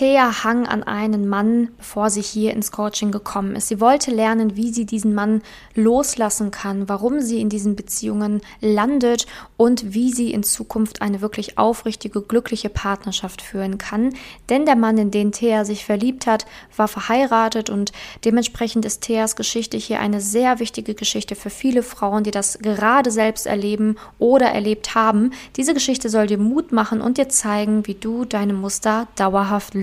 Thea hang an einen Mann, bevor sie hier ins Coaching gekommen ist. Sie wollte lernen, wie sie diesen Mann loslassen kann, warum sie in diesen Beziehungen landet und wie sie in Zukunft eine wirklich aufrichtige, glückliche Partnerschaft führen kann. Denn der Mann, in den Thea sich verliebt hat, war verheiratet und dementsprechend ist Theas Geschichte hier eine sehr wichtige Geschichte für viele Frauen, die das gerade selbst erleben oder erlebt haben. Diese Geschichte soll dir Mut machen und dir zeigen, wie du deine Muster dauerhaft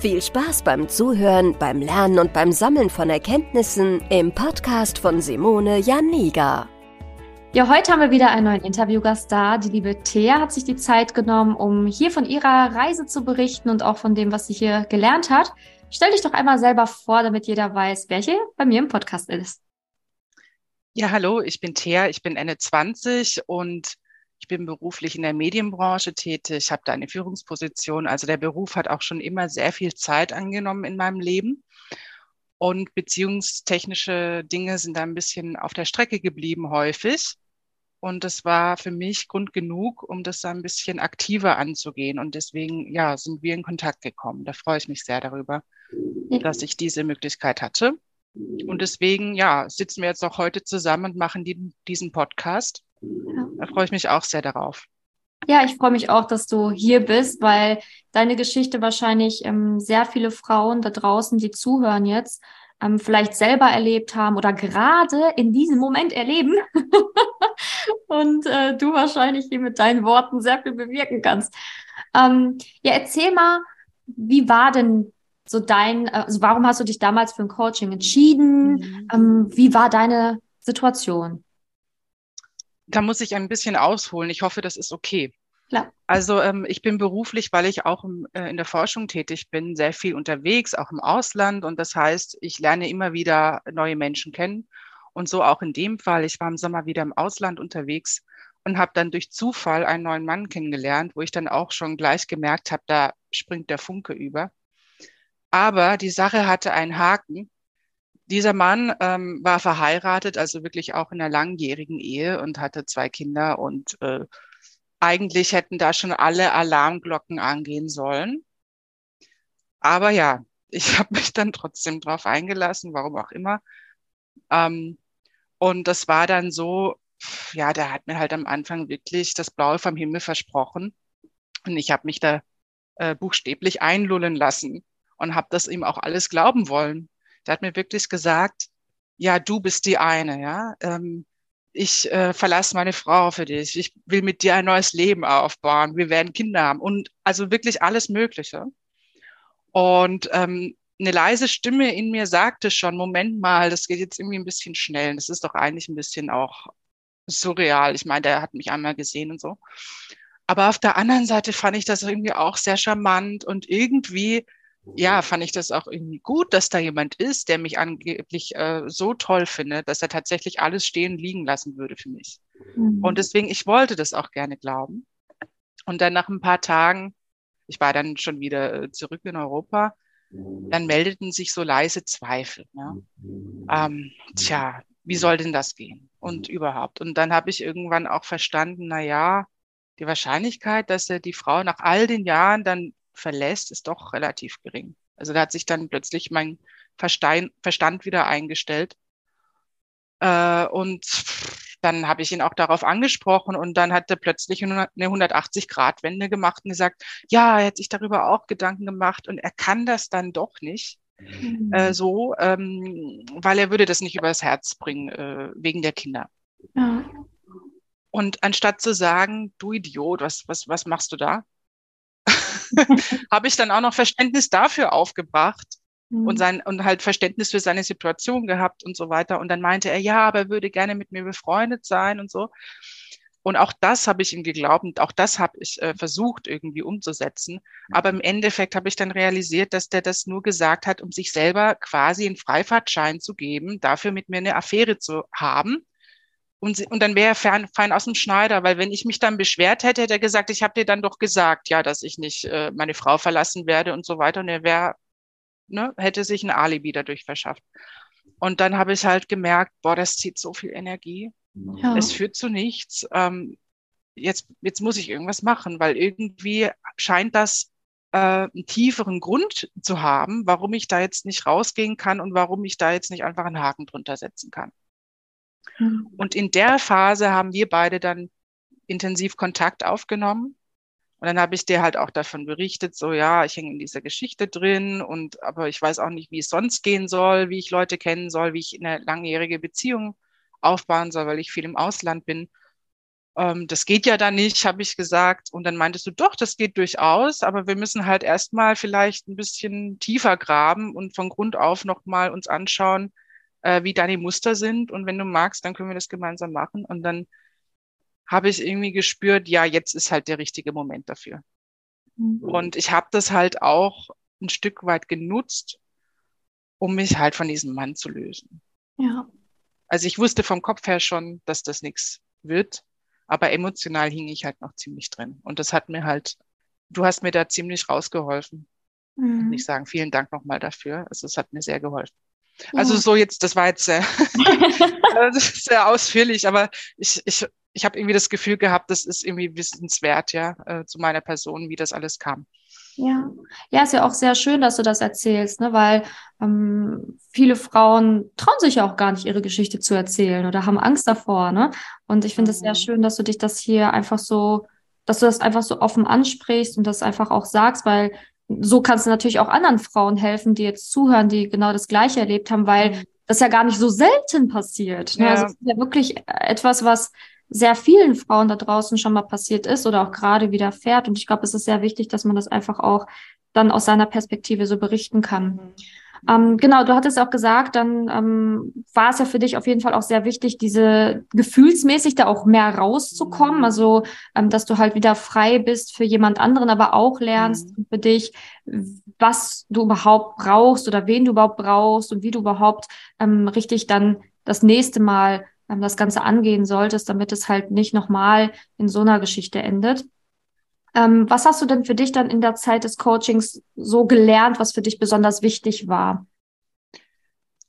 Viel Spaß beim Zuhören, beim Lernen und beim Sammeln von Erkenntnissen im Podcast von Simone Janiga. Ja, heute haben wir wieder einen neuen Interviewgast da. Die liebe Thea hat sich die Zeit genommen, um hier von ihrer Reise zu berichten und auch von dem, was sie hier gelernt hat. Stell dich doch einmal selber vor, damit jeder weiß, wer hier bei mir im Podcast ist. Ja, hallo, ich bin Thea, ich bin Ende 20 und ich bin beruflich in der Medienbranche tätig, ich habe da eine Führungsposition. Also der Beruf hat auch schon immer sehr viel Zeit angenommen in meinem Leben. Und beziehungstechnische Dinge sind da ein bisschen auf der Strecke geblieben häufig. Und das war für mich Grund genug, um das da ein bisschen aktiver anzugehen. Und deswegen, ja, sind wir in Kontakt gekommen. Da freue ich mich sehr darüber, dass ich diese Möglichkeit hatte. Und deswegen, ja, sitzen wir jetzt auch heute zusammen und machen die, diesen Podcast. Da freue ich mich auch sehr darauf. Ja, ich freue mich auch, dass du hier bist, weil deine Geschichte wahrscheinlich ähm, sehr viele Frauen da draußen, die zuhören jetzt, ähm, vielleicht selber erlebt haben oder gerade in diesem Moment erleben. Und äh, du wahrscheinlich hier mit deinen Worten sehr viel bewirken kannst. Ähm, ja, erzähl mal, wie war denn so dein, äh, also warum hast du dich damals für ein Coaching entschieden? Mhm. Ähm, wie war deine Situation? Da muss ich ein bisschen ausholen. Ich hoffe, das ist okay. Klar. Also ähm, ich bin beruflich, weil ich auch im, äh, in der Forschung tätig bin, sehr viel unterwegs, auch im Ausland. Und das heißt, ich lerne immer wieder neue Menschen kennen. Und so auch in dem Fall. Ich war im Sommer wieder im Ausland unterwegs und habe dann durch Zufall einen neuen Mann kennengelernt, wo ich dann auch schon gleich gemerkt habe, da springt der Funke über. Aber die Sache hatte einen Haken. Dieser Mann ähm, war verheiratet, also wirklich auch in einer langjährigen Ehe und hatte zwei Kinder und äh, eigentlich hätten da schon alle Alarmglocken angehen sollen. Aber ja, ich habe mich dann trotzdem drauf eingelassen, warum auch immer. Ähm, und das war dann so, ja, der hat mir halt am Anfang wirklich das Blaue vom Himmel versprochen. Und ich habe mich da äh, buchstäblich einlullen lassen und habe das ihm auch alles glauben wollen. Der hat mir wirklich gesagt, ja, du bist die eine, ja. Ähm, ich äh, verlasse meine Frau für dich. Ich will mit dir ein neues Leben aufbauen. Wir werden Kinder haben und also wirklich alles Mögliche. Und ähm, eine leise Stimme in mir sagte schon, Moment mal, das geht jetzt irgendwie ein bisschen schnell. Das ist doch eigentlich ein bisschen auch surreal. Ich meine, der hat mich einmal gesehen und so. Aber auf der anderen Seite fand ich das irgendwie auch sehr charmant und irgendwie ja, fand ich das auch irgendwie gut, dass da jemand ist, der mich angeblich äh, so toll findet, dass er tatsächlich alles stehen liegen lassen würde für mich. Mhm. Und deswegen, ich wollte das auch gerne glauben. Und dann nach ein paar Tagen, ich war dann schon wieder äh, zurück in Europa, dann meldeten sich so leise Zweifel. Ne? Ähm, tja, wie soll denn das gehen? Und überhaupt. Und dann habe ich irgendwann auch verstanden, na ja, die Wahrscheinlichkeit, dass er die Frau nach all den Jahren dann verlässt, ist doch relativ gering. Also da hat sich dann plötzlich mein Verstein, Verstand wieder eingestellt. Äh, und dann habe ich ihn auch darauf angesprochen und dann hat er plötzlich eine 180-Grad-Wende gemacht und gesagt, ja, er hat sich darüber auch Gedanken gemacht und er kann das dann doch nicht. Mhm. Äh, so, ähm, weil er würde das nicht übers Herz bringen, äh, wegen der Kinder. Ja. Und anstatt zu sagen, du Idiot, was, was, was machst du da? habe ich dann auch noch Verständnis dafür aufgebracht mhm. und sein, und halt Verständnis für seine Situation gehabt und so weiter. Und dann meinte er, ja, aber er würde gerne mit mir befreundet sein und so. Und auch das habe ich ihm geglaubt und auch das habe ich äh, versucht irgendwie umzusetzen. Aber im Endeffekt habe ich dann realisiert, dass der das nur gesagt hat, um sich selber quasi einen Freifahrtschein zu geben, dafür mit mir eine Affäre zu haben. Und, und dann wäre er fein, fein aus dem Schneider, weil wenn ich mich dann beschwert hätte, hätte er gesagt, ich habe dir dann doch gesagt, ja, dass ich nicht äh, meine Frau verlassen werde und so weiter. Und er wäre, ne, hätte sich ein Alibi dadurch verschafft. Und dann habe ich halt gemerkt, boah, das zieht so viel Energie. Ja. Es führt zu nichts. Ähm, jetzt, jetzt muss ich irgendwas machen, weil irgendwie scheint das äh, einen tieferen Grund zu haben, warum ich da jetzt nicht rausgehen kann und warum ich da jetzt nicht einfach einen Haken drunter setzen kann. Mhm. Und in der Phase haben wir beide dann intensiv Kontakt aufgenommen. Und dann habe ich dir halt auch davon berichtet, so ja, ich hänge in dieser Geschichte drin und aber ich weiß auch nicht, wie es sonst gehen soll, wie ich Leute kennen soll, wie ich in eine langjährige Beziehung aufbauen soll, weil ich viel im Ausland bin. Ähm, das geht ja dann nicht, habe ich gesagt. Und dann meintest du, doch, das geht durchaus, aber wir müssen halt erstmal vielleicht ein bisschen tiefer graben und von Grund auf nochmal uns anschauen, äh, wie deine Muster sind. Und wenn du magst, dann können wir das gemeinsam machen. Und dann habe ich irgendwie gespürt, ja, jetzt ist halt der richtige Moment dafür. Mhm. Und ich habe das halt auch ein Stück weit genutzt, um mich halt von diesem Mann zu lösen. Ja. Also ich wusste vom Kopf her schon, dass das nichts wird, aber emotional hing ich halt noch ziemlich drin. Und das hat mir halt, du hast mir da ziemlich rausgeholfen. Mhm. Und ich sagen, vielen Dank nochmal dafür. Also es hat mir sehr geholfen. Also so jetzt, das war jetzt sehr, sehr ausführlich, aber ich, ich, ich habe irgendwie das Gefühl gehabt, das ist irgendwie wissenswert, ja, äh, zu meiner Person, wie das alles kam. Ja, ja, ist ja auch sehr schön, dass du das erzählst, ne? weil ähm, viele Frauen trauen sich ja auch gar nicht, ihre Geschichte zu erzählen oder haben Angst davor. Ne? Und ich finde es mhm. sehr schön, dass du dich das hier einfach so, dass du das einfach so offen ansprichst und das einfach auch sagst, weil so kannst du natürlich auch anderen Frauen helfen, die jetzt zuhören, die genau das Gleiche erlebt haben, weil mhm. das ja gar nicht so selten passiert. Ne? Ja. Also es ist ja wirklich etwas, was sehr vielen Frauen da draußen schon mal passiert ist oder auch gerade widerfährt. Und ich glaube, es ist sehr wichtig, dass man das einfach auch dann aus seiner Perspektive so berichten kann. Mhm. Ähm, genau, du hattest auch gesagt, dann ähm, war es ja für dich auf jeden Fall auch sehr wichtig, diese gefühlsmäßig da auch mehr rauszukommen. Mhm. Also, ähm, dass du halt wieder frei bist für jemand anderen, aber auch lernst mhm. für dich, was du überhaupt brauchst oder wen du überhaupt brauchst und wie du überhaupt ähm, richtig dann das nächste Mal ähm, das Ganze angehen solltest, damit es halt nicht nochmal in so einer Geschichte endet. Ähm, was hast du denn für dich dann in der Zeit des Coachings so gelernt, was für dich besonders wichtig war?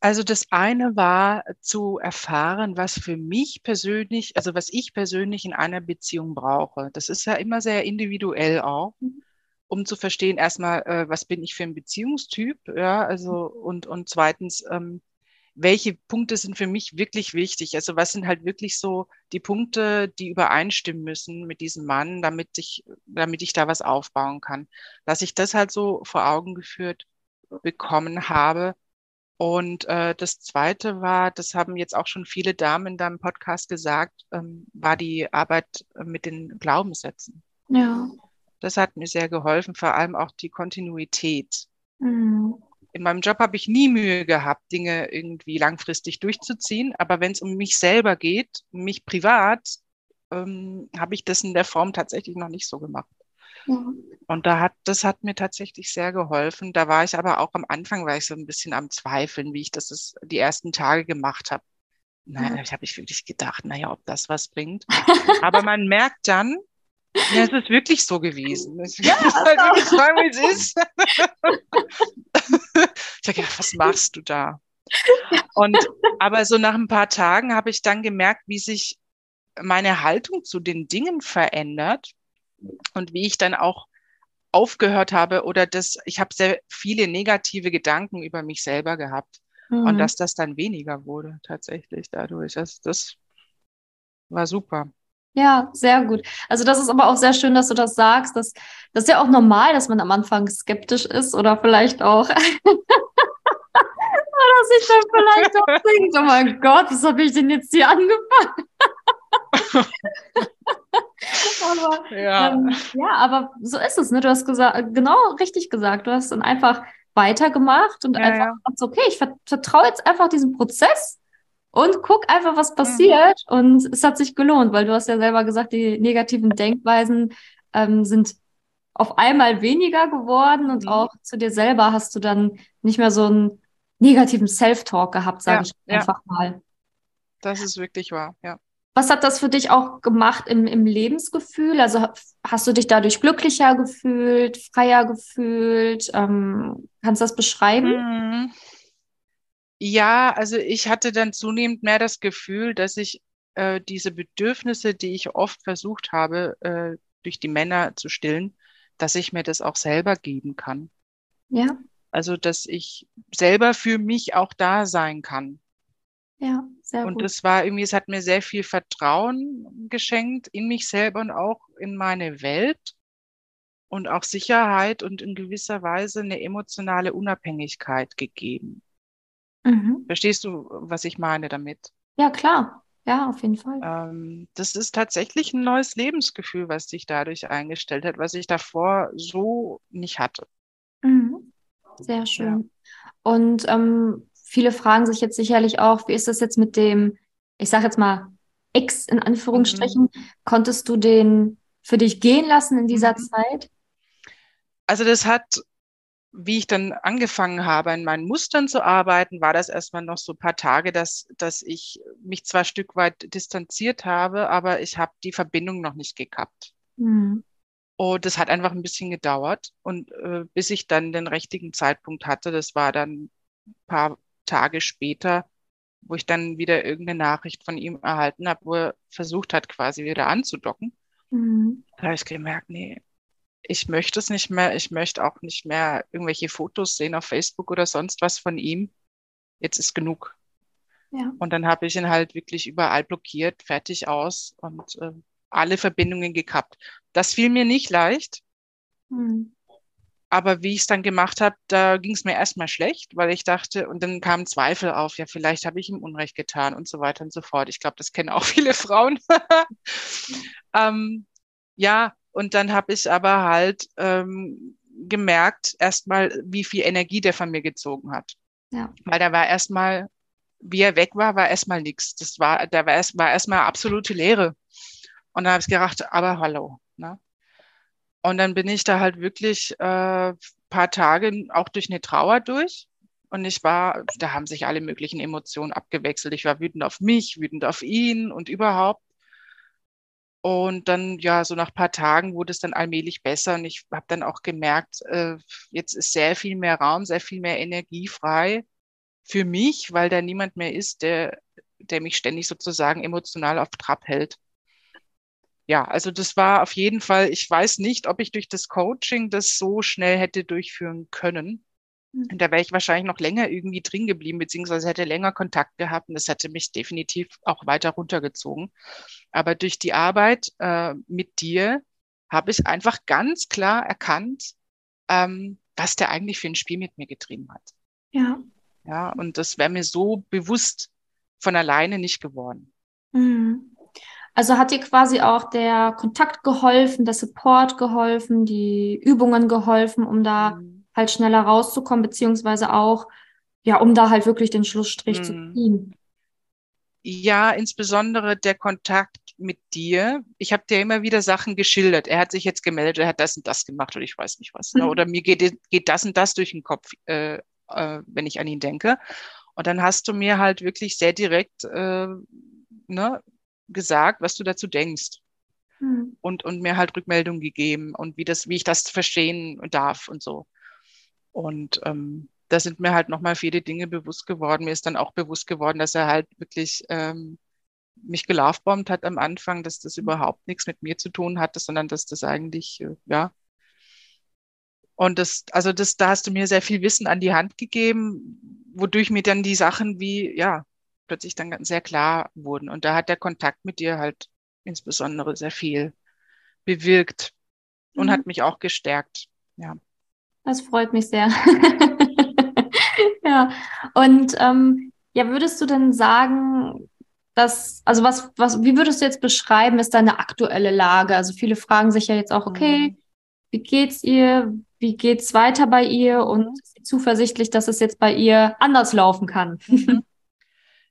Also das eine war zu erfahren, was für mich persönlich, also was ich persönlich in einer Beziehung brauche. Das ist ja immer sehr individuell auch, mhm. um zu verstehen erstmal, äh, was bin ich für ein Beziehungstyp, ja, also und und zweitens, ähm, welche Punkte sind für mich wirklich wichtig? Also was sind halt wirklich so die Punkte, die übereinstimmen müssen mit diesem Mann, damit ich, damit ich da was aufbauen kann. Dass ich das halt so vor Augen geführt bekommen habe. Und äh, das Zweite war, das haben jetzt auch schon viele Damen in deinem Podcast gesagt, ähm, war die Arbeit mit den Glaubenssätzen. Ja. Das hat mir sehr geholfen, vor allem auch die Kontinuität. Mhm in meinem Job habe ich nie Mühe gehabt, Dinge irgendwie langfristig durchzuziehen. Aber wenn es um mich selber geht, mich privat, ähm, habe ich das in der Form tatsächlich noch nicht so gemacht. Mhm. Und da hat, das hat mir tatsächlich sehr geholfen. Da war ich aber auch am Anfang, war ich so ein bisschen am Zweifeln, wie ich das ist, die ersten Tage gemacht habe. Naja, mhm. ich habe ich wirklich gedacht, naja, ob das was bringt. aber man merkt dann, ja, es ist wirklich so gewesen. Ich ja, halt wirklich sagen, wie es ist. ich habe gedacht, was machst du da? Und aber so nach ein paar Tagen habe ich dann gemerkt, wie sich meine Haltung zu den Dingen verändert und wie ich dann auch aufgehört habe oder das, ich habe sehr viele negative Gedanken über mich selber gehabt mhm. und dass das dann weniger wurde tatsächlich dadurch. Das, das war super. Ja, sehr gut. Also das ist aber auch sehr schön, dass du das sagst. Das, das ist ja auch normal, dass man am Anfang skeptisch ist oder vielleicht auch, oder sich dann vielleicht auch denkt, oh mein Gott, was habe ich denn jetzt hier angefangen? aber, ja. Ähm, ja, aber so ist es. Ne? Du hast gesagt, genau richtig gesagt. Du hast dann einfach weitergemacht und ja, einfach ja. Gesagt, okay, ich vertraue jetzt einfach diesem Prozess und guck einfach, was passiert. Mhm. Und es hat sich gelohnt, weil du hast ja selber gesagt, die negativen Denkweisen ähm, sind auf einmal weniger geworden und mhm. auch zu dir selber hast du dann nicht mehr so einen negativen Self-Talk gehabt, sage ja, ich einfach mal. Das ist wirklich wahr, ja. Was hat das für dich auch gemacht im, im Lebensgefühl? Also hast du dich dadurch glücklicher gefühlt, freier gefühlt? Ähm, kannst du das beschreiben? Mhm. Ja, also ich hatte dann zunehmend mehr das Gefühl, dass ich äh, diese Bedürfnisse, die ich oft versucht habe, äh, durch die Männer zu stillen, dass ich mir das auch selber geben kann. Ja. Also, dass ich selber für mich auch da sein kann. Ja, sehr und gut. Und es war irgendwie, es hat mir sehr viel Vertrauen geschenkt in mich selber und auch in meine Welt und auch Sicherheit und in gewisser Weise eine emotionale Unabhängigkeit gegeben. Mhm. Verstehst du, was ich meine damit? Ja, klar. Ja, auf jeden Fall. Ähm, das ist tatsächlich ein neues Lebensgefühl, was sich dadurch eingestellt hat, was ich davor so nicht hatte. Mhm. Sehr schön. Ja. Und ähm, viele fragen sich jetzt sicherlich auch, wie ist das jetzt mit dem, ich sage jetzt mal, Ex in Anführungsstrichen, mhm. konntest du den für dich gehen lassen in dieser mhm. Zeit? Also das hat wie ich dann angefangen habe, in meinen Mustern zu arbeiten, war das erstmal noch so ein paar Tage, dass, dass ich mich zwar ein Stück weit distanziert habe, aber ich habe die Verbindung noch nicht gekappt. Mhm. Und das hat einfach ein bisschen gedauert. Und äh, bis ich dann den richtigen Zeitpunkt hatte, das war dann ein paar Tage später, wo ich dann wieder irgendeine Nachricht von ihm erhalten habe, wo er versucht hat, quasi wieder anzudocken. Mhm. Da habe ich gemerkt, nee, ich möchte es nicht mehr. Ich möchte auch nicht mehr irgendwelche Fotos sehen auf Facebook oder sonst was von ihm. Jetzt ist genug. Ja. Und dann habe ich ihn halt wirklich überall blockiert, fertig aus und äh, alle Verbindungen gekappt. Das fiel mir nicht leicht. Mhm. Aber wie ich es dann gemacht habe, da ging es mir erstmal schlecht, weil ich dachte, und dann kamen Zweifel auf, ja, vielleicht habe ich ihm Unrecht getan und so weiter und so fort. Ich glaube, das kennen auch viele Frauen. ähm, ja, und dann habe ich aber halt ähm, gemerkt, erstmal, wie viel Energie der von mir gezogen hat. Ja. Weil da war erstmal, wie er weg war, war erstmal nichts. Das war, da war erst, war erstmal absolute Leere. Und dann habe ich gedacht, aber hallo. Ne? Und dann bin ich da halt wirklich äh, paar Tage auch durch eine Trauer durch. Und ich war, da haben sich alle möglichen Emotionen abgewechselt. Ich war wütend auf mich, wütend auf ihn und überhaupt. Und dann, ja, so nach paar Tagen wurde es dann allmählich besser. Und ich habe dann auch gemerkt, äh, jetzt ist sehr viel mehr Raum, sehr viel mehr Energie frei für mich, weil da niemand mehr ist, der, der mich ständig sozusagen emotional auf Trab hält. Ja, also das war auf jeden Fall, ich weiß nicht, ob ich durch das Coaching das so schnell hätte durchführen können. Und da wäre ich wahrscheinlich noch länger irgendwie drin geblieben, beziehungsweise hätte länger Kontakt gehabt und das hätte mich definitiv auch weiter runtergezogen. Aber durch die Arbeit äh, mit dir habe ich einfach ganz klar erkannt, ähm, was der eigentlich für ein Spiel mit mir getrieben hat. Ja. Ja, und das wäre mir so bewusst von alleine nicht geworden. Mhm. Also hat dir quasi auch der Kontakt geholfen, der Support geholfen, die Übungen geholfen, um da mhm halt schneller rauszukommen, beziehungsweise auch, ja, um da halt wirklich den Schlussstrich mhm. zu ziehen. Ja, insbesondere der Kontakt mit dir. Ich habe dir immer wieder Sachen geschildert. Er hat sich jetzt gemeldet, er hat das und das gemacht oder ich weiß nicht was. Mhm. Oder mir geht, geht das und das durch den Kopf, äh, äh, wenn ich an ihn denke. Und dann hast du mir halt wirklich sehr direkt äh, ne, gesagt, was du dazu denkst. Mhm. Und, und mir halt Rückmeldung gegeben und wie das, wie ich das verstehen darf und so. Und ähm, da sind mir halt nochmal viele Dinge bewusst geworden. Mir ist dann auch bewusst geworden, dass er halt wirklich ähm, mich gelaufbombt hat am Anfang, dass das überhaupt nichts mit mir zu tun hatte, sondern dass das eigentlich, äh, ja. Und das, also das, da hast du mir sehr viel Wissen an die Hand gegeben, wodurch mir dann die Sachen wie, ja, plötzlich dann ganz sehr klar wurden. Und da hat der Kontakt mit dir halt insbesondere sehr viel bewirkt und mhm. hat mich auch gestärkt. Ja. Das freut mich sehr. ja. Und ähm, ja, würdest du denn sagen, das, also was, was, wie würdest du jetzt beschreiben, ist deine aktuelle Lage? Also viele fragen sich ja jetzt auch, okay, mhm. wie geht's ihr? Wie geht's weiter bei ihr? Und mhm. ist sie zuversichtlich, dass es jetzt bei ihr anders laufen kann? Mhm.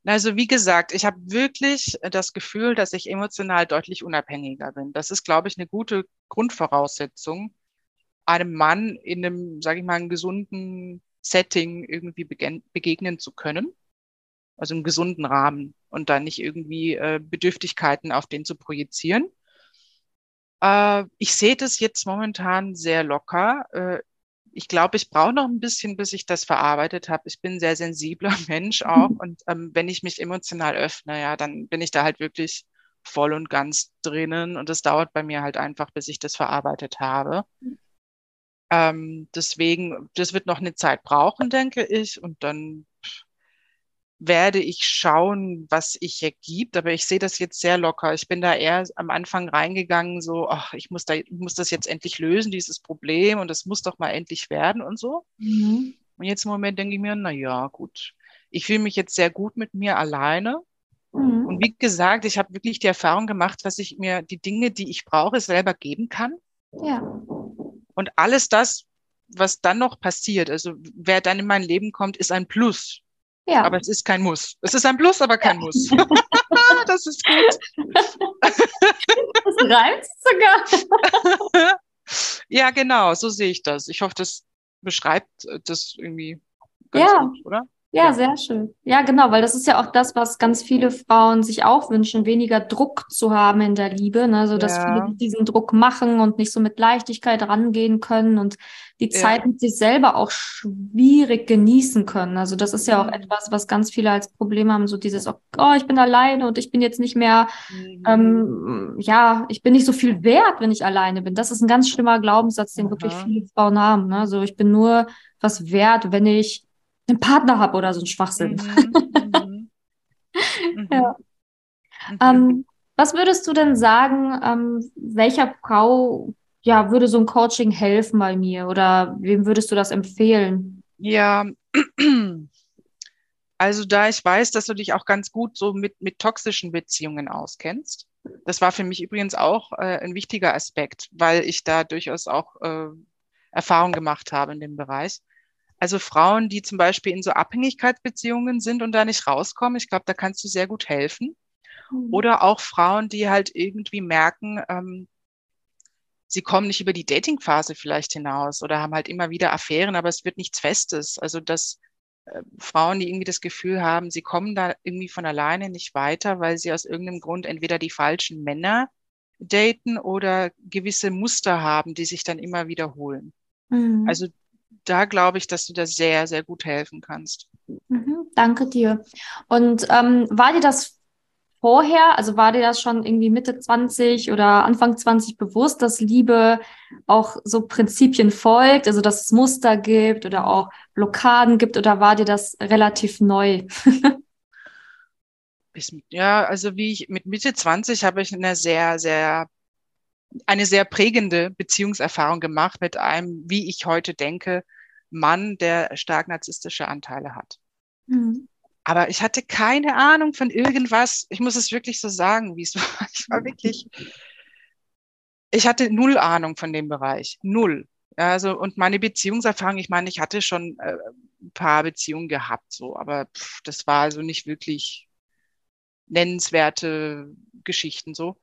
Also wie gesagt, ich habe wirklich das Gefühl, dass ich emotional deutlich unabhängiger bin. Das ist, glaube ich, eine gute Grundvoraussetzung, einem Mann in einem, sage ich mal, einem gesunden Setting irgendwie begegnen zu können. Also im gesunden Rahmen und dann nicht irgendwie äh, Bedürftigkeiten auf den zu projizieren. Äh, ich sehe das jetzt momentan sehr locker. Äh, ich glaube, ich brauche noch ein bisschen, bis ich das verarbeitet habe. Ich bin ein sehr sensibler Mensch auch. Und ähm, wenn ich mich emotional öffne, ja, dann bin ich da halt wirklich voll und ganz drinnen. Und es dauert bei mir halt einfach, bis ich das verarbeitet habe. Ähm, deswegen, das wird noch eine Zeit brauchen, denke ich. Und dann werde ich schauen, was ich ergibt. Aber ich sehe das jetzt sehr locker. Ich bin da eher am Anfang reingegangen, so, ach, ich muss da, ich muss das jetzt endlich lösen, dieses Problem, und das muss doch mal endlich werden und so. Mhm. Und jetzt im Moment denke ich mir, na ja, gut. Ich fühle mich jetzt sehr gut mit mir alleine. Mhm. Und wie gesagt, ich habe wirklich die Erfahrung gemacht, dass ich mir die Dinge, die ich brauche, selber geben kann. Ja. Und alles das, was dann noch passiert, also wer dann in mein Leben kommt, ist ein Plus. Ja. Aber es ist kein Muss. Es ist ein Plus, aber kein ja. Muss. das ist gut. das reimt sogar. ja, genau, so sehe ich das. Ich hoffe, das beschreibt das irgendwie ganz ja. gut, oder? Ja, ja, sehr schön. Ja, genau, weil das ist ja auch das, was ganz viele Frauen sich auch wünschen, weniger Druck zu haben in der Liebe, ne? so dass ja. viele diesen Druck machen und nicht so mit Leichtigkeit rangehen können und die ja. Zeit mit sich selber auch schwierig genießen können. Also das ist ja auch mhm. etwas, was ganz viele als Problem haben, so dieses, oh, ich bin alleine und ich bin jetzt nicht mehr, mhm. ähm, ja, ich bin nicht so viel wert, wenn ich alleine bin. Das ist ein ganz schlimmer Glaubenssatz, den Aha. wirklich viele Frauen haben. Ne? So, ich bin nur was wert, wenn ich einen Partner habe oder so ein Schwachsinn. Mhm. Mhm. ja. Mhm. Ähm, was würdest du denn sagen, ähm, welcher Frau ja, würde so ein Coaching helfen bei mir oder wem würdest du das empfehlen? Ja, also da ich weiß, dass du dich auch ganz gut so mit, mit toxischen Beziehungen auskennst. Das war für mich übrigens auch äh, ein wichtiger Aspekt, weil ich da durchaus auch äh, Erfahrung gemacht habe in dem Bereich. Also Frauen, die zum Beispiel in so Abhängigkeitsbeziehungen sind und da nicht rauskommen, ich glaube, da kannst du sehr gut helfen. Mhm. Oder auch Frauen, die halt irgendwie merken, ähm, sie kommen nicht über die Datingphase vielleicht hinaus oder haben halt immer wieder Affären, aber es wird nichts Festes. Also dass äh, Frauen, die irgendwie das Gefühl haben, sie kommen da irgendwie von alleine nicht weiter, weil sie aus irgendeinem Grund entweder die falschen Männer daten oder gewisse Muster haben, die sich dann immer wiederholen. Mhm. Also da glaube ich, dass du da sehr, sehr gut helfen kannst. Mhm, danke dir. Und ähm, war dir das vorher, also war dir das schon irgendwie Mitte 20 oder Anfang 20 bewusst, dass Liebe auch so Prinzipien folgt, also dass es Muster gibt oder auch Blockaden gibt oder war dir das relativ neu? ja, also wie ich mit Mitte 20 habe ich eine sehr, sehr eine sehr prägende Beziehungserfahrung gemacht mit einem, wie ich heute denke, Mann, der stark narzisstische Anteile hat. Mhm. Aber ich hatte keine Ahnung von irgendwas. Ich muss es wirklich so sagen, wie es war. Ich war wirklich, ich hatte null Ahnung von dem Bereich. Null. Also, und meine Beziehungserfahrung, ich meine, ich hatte schon äh, ein paar Beziehungen gehabt, so, aber pff, das war also nicht wirklich nennenswerte Geschichten so.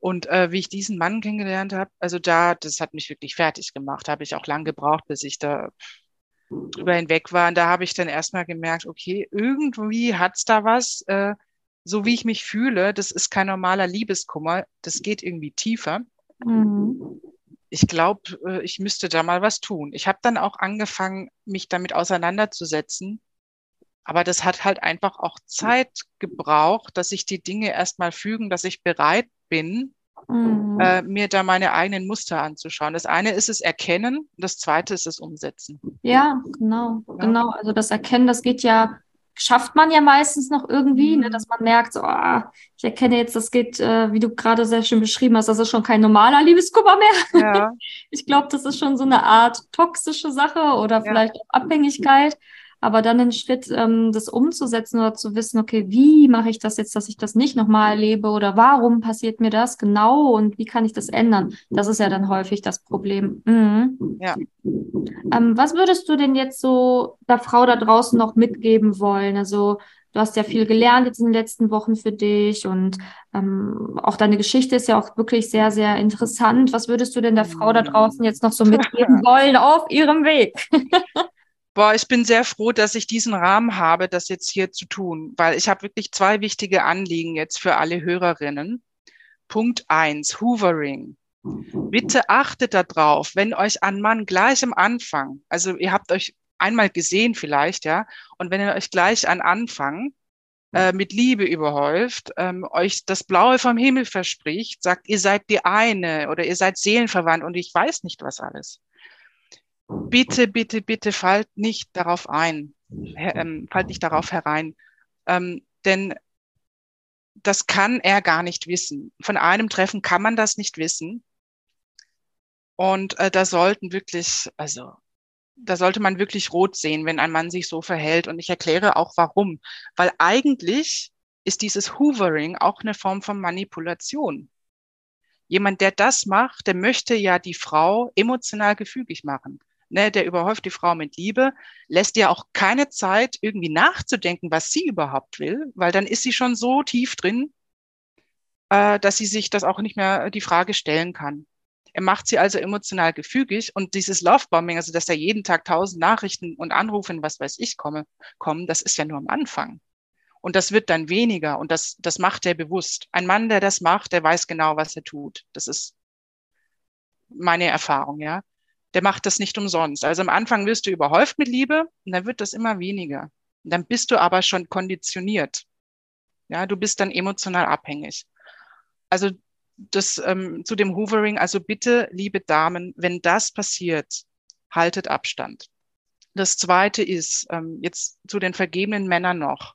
Und äh, wie ich diesen Mann kennengelernt habe, also da, das hat mich wirklich fertig gemacht. Habe ich auch lang gebraucht, bis ich da drüber hinweg war. Und da habe ich dann erstmal gemerkt, okay, irgendwie hat's da was, äh, so wie ich mich fühle, das ist kein normaler Liebeskummer, das geht irgendwie tiefer. Mhm. Ich glaube, äh, ich müsste da mal was tun. Ich habe dann auch angefangen, mich damit auseinanderzusetzen. Aber das hat halt einfach auch Zeit gebraucht, dass sich die Dinge erstmal fügen, dass ich bereit bin, mhm. äh, mir da meine eigenen Muster anzuschauen. Das eine ist es Erkennen, das zweite ist es Umsetzen. Ja, genau, ja. genau. Also das Erkennen, das geht ja, schafft man ja meistens noch irgendwie, mhm. ne, dass man merkt, so, ah, ich erkenne jetzt, das geht, äh, wie du gerade sehr schön beschrieben hast, das ist schon kein normaler Liebeskummer mehr. Ja. ich glaube, das ist schon so eine Art toxische Sache oder vielleicht ja. Abhängigkeit. Aber dann den Schritt, ähm, das umzusetzen oder zu wissen, okay, wie mache ich das jetzt, dass ich das nicht nochmal erlebe oder warum passiert mir das genau und wie kann ich das ändern? Das ist ja dann häufig das Problem. Mhm. Ja. Ähm, was würdest du denn jetzt so der Frau da draußen noch mitgeben wollen? Also Du hast ja viel gelernt jetzt in den letzten Wochen für dich und ähm, auch deine Geschichte ist ja auch wirklich sehr, sehr interessant. Was würdest du denn der Frau da draußen jetzt noch so mitgeben wollen auf ihrem Weg? Boah, ich bin sehr froh, dass ich diesen Rahmen habe, das jetzt hier zu tun, weil ich habe wirklich zwei wichtige Anliegen jetzt für alle Hörerinnen. Punkt eins, Hoovering. Bitte achtet darauf, wenn euch ein Mann gleich am Anfang, also ihr habt euch einmal gesehen vielleicht, ja. Und wenn ihr euch gleich an Anfang äh, mit Liebe überhäuft, ähm, euch das Blaue vom Himmel verspricht, sagt, ihr seid die eine oder ihr seid seelenverwandt und ich weiß nicht was alles. Bitte, bitte, bitte fallt nicht darauf ein, ähm, fallt nicht darauf herein, ähm, denn das kann er gar nicht wissen. Von einem Treffen kann man das nicht wissen. Und äh, da sollten wirklich, also da sollte man wirklich rot sehen, wenn ein Mann sich so verhält. Und ich erkläre auch warum. Weil eigentlich ist dieses Hoovering auch eine Form von Manipulation. Jemand, der das macht, der möchte ja die Frau emotional gefügig machen. Ne, der überhäuft die Frau mit Liebe, lässt ihr auch keine Zeit, irgendwie nachzudenken, was sie überhaupt will, weil dann ist sie schon so tief drin, äh, dass sie sich das auch nicht mehr die Frage stellen kann. Er macht sie also emotional gefügig und dieses Lovebombing, also dass da jeden Tag tausend Nachrichten und Anrufe, was weiß ich, komme, kommen, das ist ja nur am Anfang. Und das wird dann weniger und das, das macht er bewusst. Ein Mann, der das macht, der weiß genau, was er tut. Das ist meine Erfahrung, ja. Der macht das nicht umsonst. Also am Anfang wirst du überhäuft mit Liebe und dann wird das immer weniger. Und dann bist du aber schon konditioniert. Ja, du bist dann emotional abhängig. Also das ähm, zu dem Hoovering, also bitte, liebe Damen, wenn das passiert, haltet Abstand. Das zweite ist, ähm, jetzt zu den vergebenen Männern noch.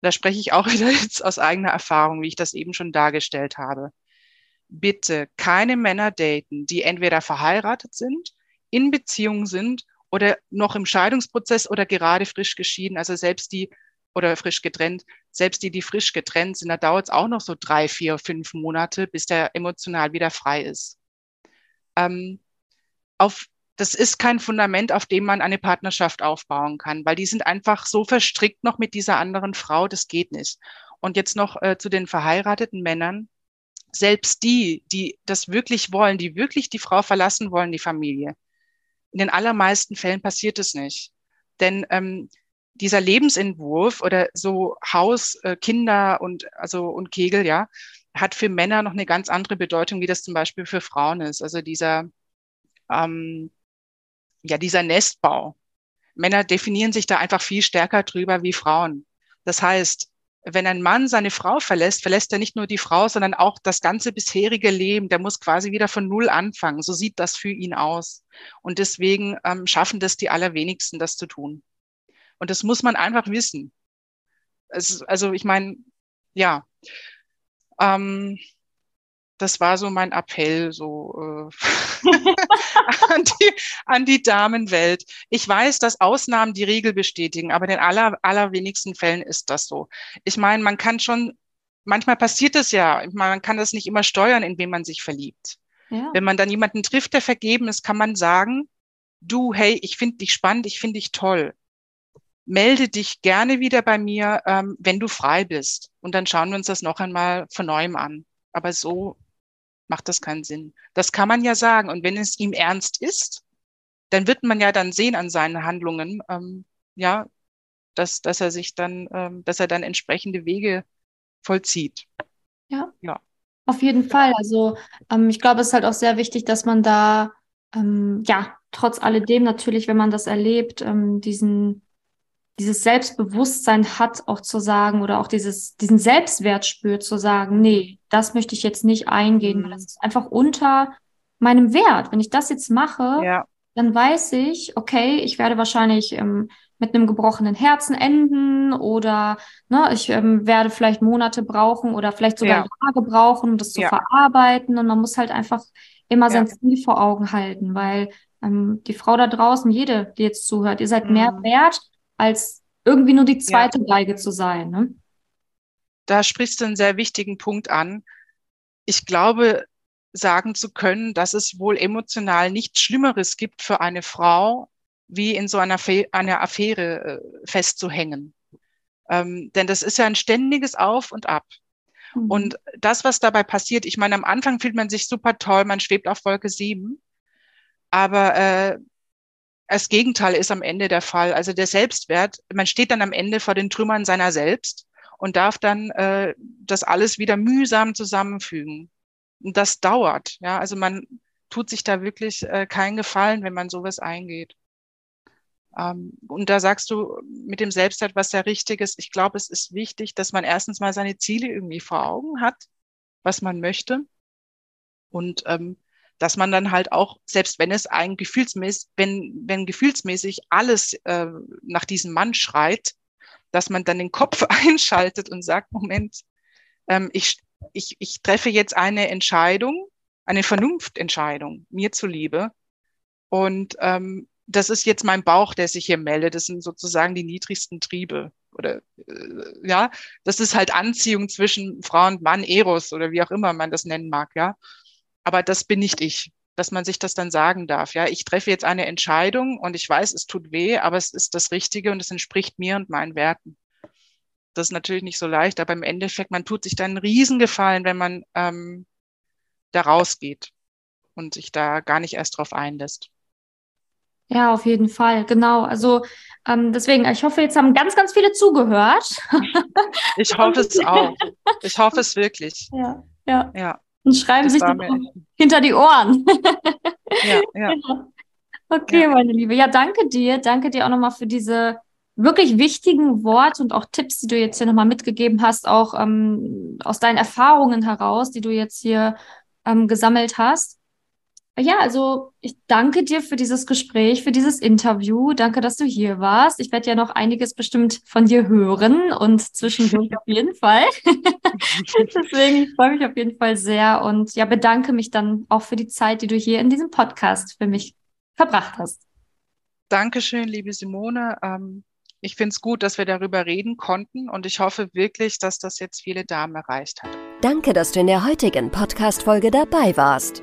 Da spreche ich auch wieder jetzt aus eigener Erfahrung, wie ich das eben schon dargestellt habe. Bitte keine Männer daten, die entweder verheiratet sind, in Beziehung sind oder noch im Scheidungsprozess oder gerade frisch geschieden. Also selbst die oder frisch getrennt, selbst die, die frisch getrennt sind, da dauert es auch noch so drei, vier, fünf Monate, bis der emotional wieder frei ist. Ähm, auf, das ist kein Fundament, auf dem man eine Partnerschaft aufbauen kann, weil die sind einfach so verstrickt noch mit dieser anderen Frau, das geht nicht. Und jetzt noch äh, zu den verheirateten Männern. Selbst die, die das wirklich wollen, die wirklich die Frau verlassen wollen, die Familie. In den allermeisten Fällen passiert es nicht. Denn ähm, dieser Lebensentwurf oder so Haus, äh, Kinder und also und Kegel, ja, hat für Männer noch eine ganz andere Bedeutung, wie das zum Beispiel für Frauen ist. Also dieser ähm, ja dieser Nestbau. Männer definieren sich da einfach viel stärker drüber wie Frauen. Das heißt, wenn ein Mann seine Frau verlässt, verlässt er nicht nur die Frau, sondern auch das ganze bisherige Leben. Der muss quasi wieder von Null anfangen. So sieht das für ihn aus. Und deswegen ähm, schaffen das die allerwenigsten, das zu tun. Und das muss man einfach wissen. Es, also ich meine, ja, ähm, das war so mein Appell so äh, an, die, an die Damenwelt. Ich weiß, dass Ausnahmen die Regel bestätigen, aber in den aller, allerwenigsten Fällen ist das so. Ich meine, man kann schon, manchmal passiert es ja, man kann das nicht immer steuern, in wen man sich verliebt. Ja. Wenn man dann jemanden trifft, der vergeben ist, kann man sagen, du, hey, ich finde dich spannend, ich finde dich toll melde dich gerne wieder bei mir, ähm, wenn du frei bist. Und dann schauen wir uns das noch einmal von neuem an. Aber so macht das keinen Sinn. Das kann man ja sagen. Und wenn es ihm ernst ist, dann wird man ja dann sehen an seinen Handlungen, ähm, ja, dass, dass er sich dann, ähm, dass er dann entsprechende Wege vollzieht. Ja. Ja. Auf jeden Fall. Also ähm, ich glaube, es ist halt auch sehr wichtig, dass man da ähm, ja trotz alledem natürlich, wenn man das erlebt, ähm, diesen dieses Selbstbewusstsein hat, auch zu sagen, oder auch dieses, diesen Selbstwert spürt, zu sagen, nee, das möchte ich jetzt nicht eingehen, mhm. weil das ist einfach unter meinem Wert. Wenn ich das jetzt mache, ja. dann weiß ich, okay, ich werde wahrscheinlich ähm, mit einem gebrochenen Herzen enden oder ne, ich ähm, werde vielleicht Monate brauchen oder vielleicht sogar ja. Jahre brauchen, um das zu ja. verarbeiten. Und man muss halt einfach immer sein Ziel vor Augen halten, weil ähm, die Frau da draußen, jede, die jetzt zuhört, ihr seid mhm. mehr wert, als irgendwie nur die zweite ja. Geige zu sein. Ne? Da sprichst du einen sehr wichtigen Punkt an. Ich glaube, sagen zu können, dass es wohl emotional nichts Schlimmeres gibt für eine Frau, wie in so einer, einer Affäre äh, festzuhängen. Ähm, denn das ist ja ein ständiges Auf und Ab. Mhm. Und das, was dabei passiert, ich meine, am Anfang fühlt man sich super toll, man schwebt auf Wolke sieben, aber äh, das Gegenteil ist am Ende der Fall. Also der Selbstwert, man steht dann am Ende vor den Trümmern seiner selbst und darf dann äh, das alles wieder mühsam zusammenfügen. Und das dauert. Ja, also man tut sich da wirklich äh, keinen Gefallen, wenn man sowas eingeht. Ähm, und da sagst du mit dem Selbstwert was sehr Richtiges. Ich glaube, es ist wichtig, dass man erstens mal seine Ziele irgendwie vor Augen hat, was man möchte. Und ähm, dass man dann halt auch, selbst wenn es ein gefühlsmäßig, wenn, wenn gefühlsmäßig alles äh, nach diesem Mann schreit, dass man dann den Kopf einschaltet und sagt, Moment, ähm, ich, ich, ich treffe jetzt eine Entscheidung, eine Vernunftentscheidung, mir zuliebe. Und ähm, das ist jetzt mein Bauch, der sich hier meldet. Das sind sozusagen die niedrigsten Triebe. Oder äh, ja, das ist halt Anziehung zwischen Frau und Mann, Eros oder wie auch immer man das nennen mag, ja. Aber das bin nicht ich, dass man sich das dann sagen darf. Ja, ich treffe jetzt eine Entscheidung und ich weiß, es tut weh, aber es ist das Richtige und es entspricht mir und meinen Werten. Das ist natürlich nicht so leicht, aber im Endeffekt, man tut sich dann einen Riesengefallen, wenn man ähm, da rausgeht und sich da gar nicht erst drauf einlässt. Ja, auf jeden Fall, genau. Also ähm, deswegen, ich hoffe, jetzt haben ganz, ganz viele zugehört. ich hoffe es auch. Ich hoffe es wirklich. Ja, ja. ja. Und schreiben das sich die hinter die Ohren. ja, ja. Okay, ja. meine Liebe. Ja, danke dir. Danke dir auch nochmal für diese wirklich wichtigen Worte und auch Tipps, die du jetzt hier nochmal mitgegeben hast, auch ähm, aus deinen Erfahrungen heraus, die du jetzt hier ähm, gesammelt hast. Ja, also ich danke dir für dieses Gespräch, für dieses Interview. Danke, dass du hier warst. Ich werde ja noch einiges bestimmt von dir hören und zwischendurch auf jeden Fall. Deswegen ich freue mich auf jeden Fall sehr und ja, bedanke mich dann auch für die Zeit, die du hier in diesem Podcast für mich verbracht hast. Dankeschön, liebe Simone. Ähm, ich finde es gut, dass wir darüber reden konnten und ich hoffe wirklich, dass das jetzt viele Damen erreicht hat. Danke, dass du in der heutigen Podcast-Folge dabei warst.